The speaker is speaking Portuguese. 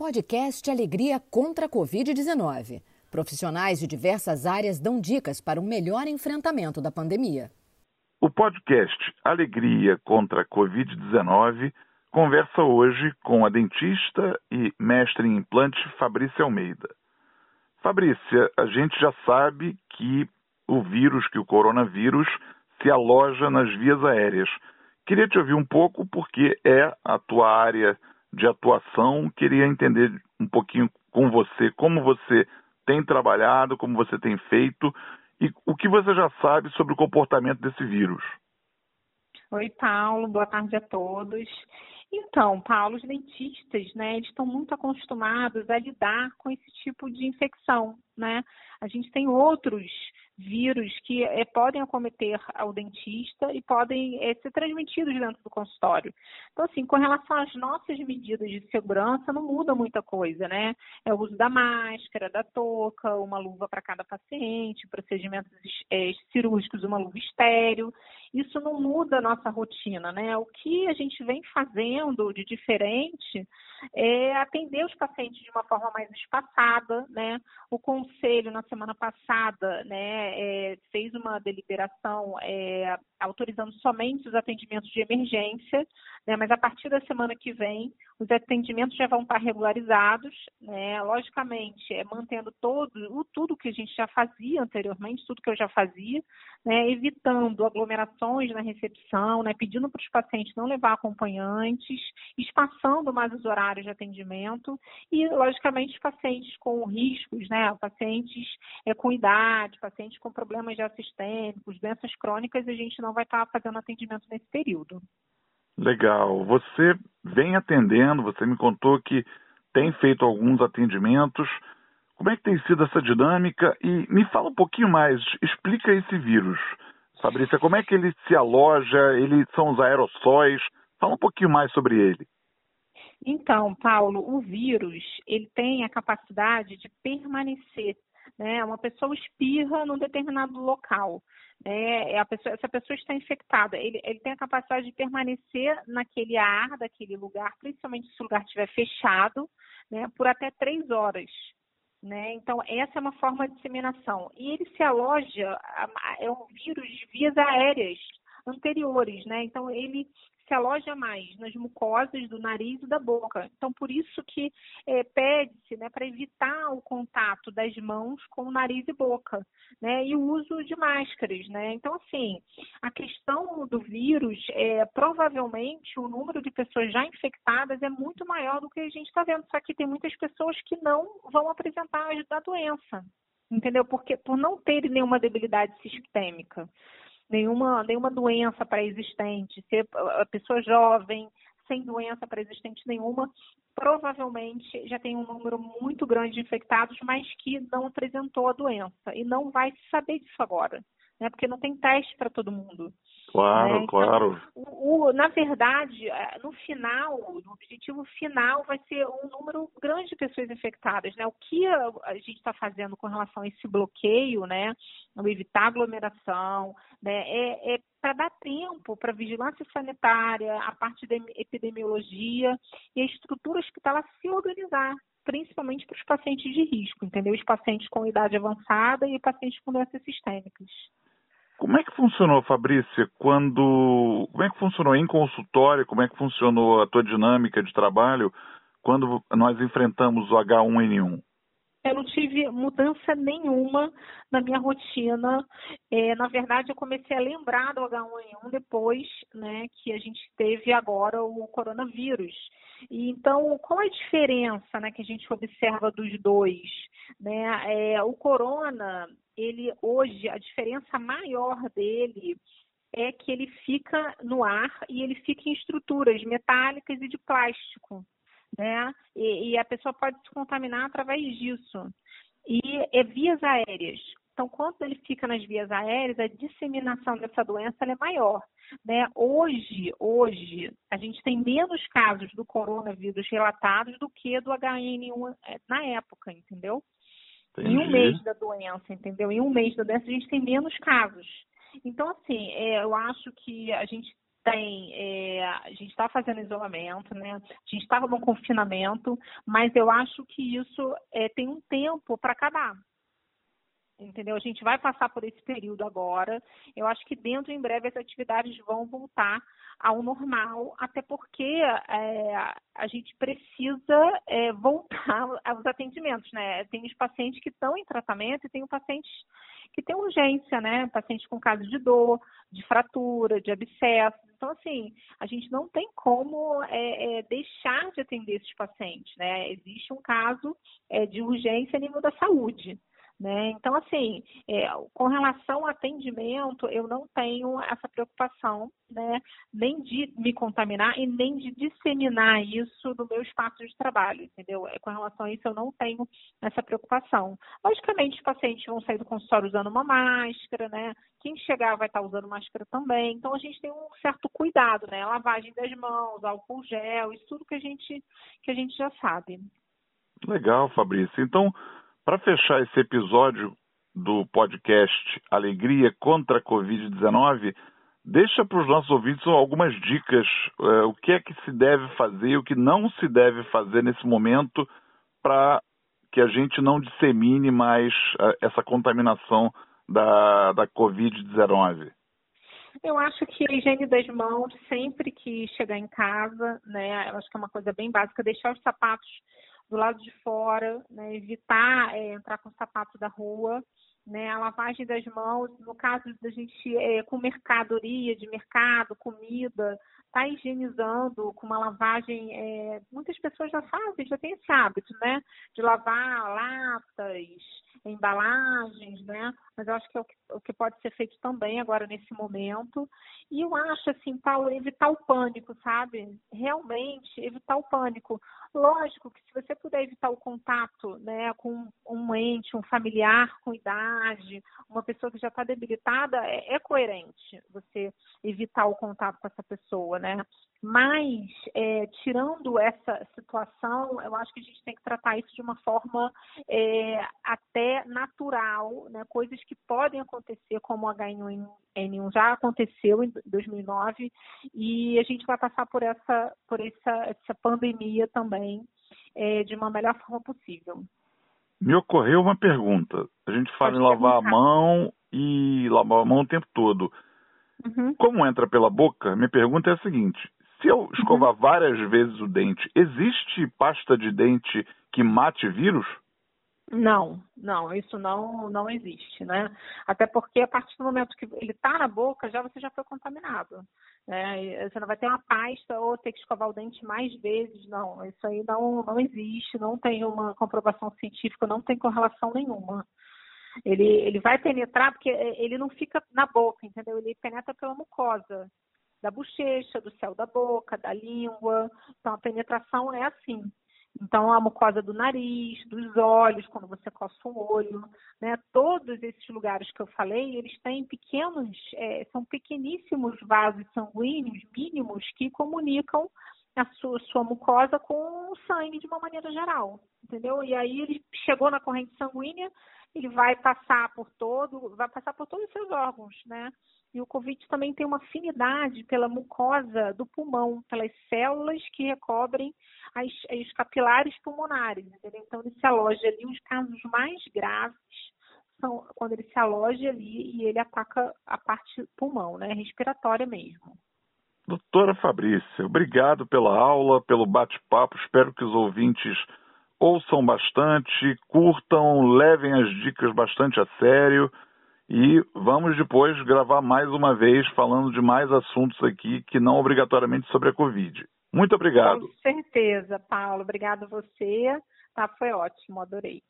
Podcast Alegria contra a Covid-19. Profissionais de diversas áreas dão dicas para um melhor enfrentamento da pandemia. O podcast Alegria contra a Covid-19 conversa hoje com a dentista e mestre em implante Fabrícia Almeida. Fabrícia, a gente já sabe que o vírus, que o coronavírus, se aloja nas vias aéreas. Queria te ouvir um pouco porque é a tua área de atuação. Queria entender um pouquinho com você como você tem trabalhado, como você tem feito e o que você já sabe sobre o comportamento desse vírus. Oi, Paulo, boa tarde a todos. Então, Paulo, os dentistas, né, eles estão muito acostumados a lidar com esse tipo de infecção, né? A gente tem outros vírus que é, podem acometer ao dentista e podem é, ser transmitidos dentro do consultório. Então, assim, com relação às nossas medidas de segurança, não muda muita coisa, né? É o uso da máscara, da touca, uma luva para cada paciente, procedimentos é, cirúrgicos, uma luva estéreo. Isso não muda a nossa rotina, né? O que a gente vem fazendo de diferente é atender os pacientes de uma forma mais espaçada, né? O conselho, na semana passada, né, é, fez uma deliberação é, autorizando somente os atendimentos de emergência, né, mas a partir da semana que vem, os atendimentos já vão estar regularizados, né, logicamente, é, mantendo todo, tudo que a gente já fazia anteriormente, tudo que eu já fazia, né, evitando aglomerações na recepção, né, pedindo para os pacientes não levar acompanhantes, espaçando mais os horários de atendimento e, logicamente, pacientes com riscos, né, pacientes é, com idade, pacientes com problemas já sistêmicos, doenças crônicas, a gente não vai estar fazendo atendimento nesse período. Legal. Você vem atendendo, você me contou que tem feito alguns atendimentos. Como é que tem sido essa dinâmica? E me fala um pouquinho mais, explica esse vírus. Fabrícia, como é que ele se aloja? Eles são os aerossóis? Fala um pouquinho mais sobre ele. Então, Paulo, o vírus, ele tem a capacidade de permanecer né? Uma pessoa espirra num determinado local. Né? A pessoa, essa pessoa está infectada. Ele, ele tem a capacidade de permanecer naquele ar, daquele lugar, principalmente se o lugar estiver fechado, né? por até três horas. Né? Então, essa é uma forma de disseminação. E ele se aloja, é um vírus de vias aéreas anteriores, né? Então, ele se aloja mais nas mucosas do nariz e da boca. Então, por isso que é, pede-se né, para evitar o contato das mãos com o nariz e boca, né? E o uso de máscaras, né? Então, assim, a questão do vírus, é, provavelmente o número de pessoas já infectadas é muito maior do que a gente está vendo. Só que tem muitas pessoas que não vão apresentar a doença, entendeu? Porque por não terem nenhuma debilidade sistêmica nenhuma, nenhuma doença pré-existente, ser a pessoa jovem, sem doença pré-existente nenhuma, provavelmente já tem um número muito grande de infectados, mas que não apresentou a doença e não vai saber disso agora, né? Porque não tem teste para todo mundo. Claro, né? então, claro. O, o, na verdade, é, no final, o objetivo final vai ser um número grande de pessoas infectadas. Né? O que a, a gente está fazendo com relação a esse bloqueio, né? O evitar aglomeração, né? é, é para dar tempo para a vigilância sanitária, a parte da epidemiologia e a estrutura hospitalar se organizar principalmente para os pacientes de risco, entendeu? Os pacientes com idade avançada e pacientes com doenças sistêmicas. Como é que funcionou, Fabrícia, quando. Como é que funcionou em consultório? Como é que funcionou a tua dinâmica de trabalho quando nós enfrentamos o H1N1? Eu não tive mudança nenhuma na minha rotina. É, na verdade, eu comecei a lembrar do H1N1 depois né, que a gente teve agora o coronavírus. E, então, qual é a diferença né, que a gente observa dos dois? Né? É, o corona, ele hoje, a diferença maior dele é que ele fica no ar e ele fica em estruturas metálicas e de plástico, né? E, e a pessoa pode se contaminar através disso. E é vias aéreas. Então, quando ele fica nas vias aéreas, a disseminação dessa doença é maior. Né? Hoje, hoje, a gente tem menos casos do coronavírus relatados do que do HN1 é, na época, entendeu? Entendi. Em um mês da doença, entendeu? Em um mês da doença, a gente tem menos casos. Então, assim, é, eu acho que a gente tem, é, a gente está fazendo isolamento, né? A gente estava no confinamento, mas eu acho que isso é, tem um tempo para acabar. Entendeu? A gente vai passar por esse período agora. Eu acho que dentro em breve as atividades vão voltar ao normal, até porque é, a gente precisa é, voltar aos atendimentos, né? Tem os pacientes que estão em tratamento e tem os pacientes que têm urgência, né? Pacientes com casos de dor, de fratura, de abscesso. Então, assim, a gente não tem como é, é, deixar de atender esses pacientes, né? Existe um caso é, de urgência a nível da saúde. Né? Então, assim, é, com relação ao atendimento, eu não tenho essa preocupação, né? nem de me contaminar e nem de disseminar isso no meu espaço de trabalho, entendeu? É, com relação a isso, eu não tenho essa preocupação. Logicamente, os pacientes vão sair do consultório usando uma máscara, né? Quem chegar vai estar usando máscara também. Então, a gente tem um certo cuidado, né? Lavagem das mãos, álcool gel, isso tudo que a gente, que a gente já sabe. Legal, Fabrício. Então, para fechar esse episódio do podcast Alegria contra a Covid-19, deixa para os nossos ouvintes algumas dicas, é, o que é que se deve fazer e o que não se deve fazer nesse momento para que a gente não dissemine mais é, essa contaminação da, da Covid-19. Eu acho que a higiene das mãos, sempre que chegar em casa, né, eu acho que é uma coisa bem básica, deixar os sapatos do lado de fora, né, evitar é, entrar com o sapato da rua, né, a lavagem das mãos, no caso da gente é, com mercadoria de mercado, comida, tá higienizando com uma lavagem, é, muitas pessoas já fazem, já tem esse hábito, né, de lavar latas, embalagens, né? Mas eu acho que é o que, o que pode ser feito também agora nesse momento. E eu acho, assim, Paulo, evitar o pânico, sabe? Realmente evitar o pânico. Lógico que se você puder evitar o contato, né, com um ente, um familiar com idade, uma pessoa que já está debilitada, é, é coerente você evitar o contato com essa pessoa, né? Mas, é, tirando essa situação, eu acho que a gente tem que tratar isso de uma forma é, até natural, né? coisas que podem acontecer, como o H1N1 já aconteceu em 2009, e a gente vai passar por essa, por essa, essa pandemia também é, de uma melhor forma possível. Me ocorreu uma pergunta. A gente fala Pode em lavar a mão e lavar a mão o tempo todo. Uhum. Como entra pela boca, minha pergunta é a seguinte: se eu escovar várias vezes o dente, existe pasta de dente que mate vírus? Não, não, isso não, não existe, né? Até porque a partir do momento que ele está na boca, já você já foi contaminado. Né? Você não vai ter uma pasta ou ter que escovar o dente mais vezes, não. Isso aí não, não existe, não tem uma comprovação científica, não tem correlação nenhuma. Ele, ele vai penetrar porque ele não fica na boca, entendeu? Ele penetra pela mucosa da bochecha, do céu da boca, da língua. Então, a penetração é assim. Então, a mucosa do nariz, dos olhos, quando você coça o olho, né? Todos esses lugares que eu falei, eles têm pequenos, é, são pequeníssimos vasos sanguíneos mínimos que comunicam a sua, sua mucosa com o sangue de uma maneira geral, entendeu? E aí ele chegou na corrente sanguínea, ele vai passar por todo, vai passar por todos os seus órgãos, né? E o Covid também tem uma afinidade pela mucosa do pulmão, pelas células que recobrem as, as capilares pulmonares, entendeu? Então ele se aloja ali, os casos mais graves são quando ele se aloja ali e ele ataca a parte pulmão, né? Respiratória mesmo. Doutora Fabrícia, obrigado pela aula, pelo bate-papo. Espero que os ouvintes ouçam bastante, curtam, levem as dicas bastante a sério e vamos depois gravar mais uma vez falando de mais assuntos aqui que não obrigatoriamente sobre a Covid. Muito obrigado. Com certeza, Paulo. Obrigado a você. Tá, foi ótimo, adorei.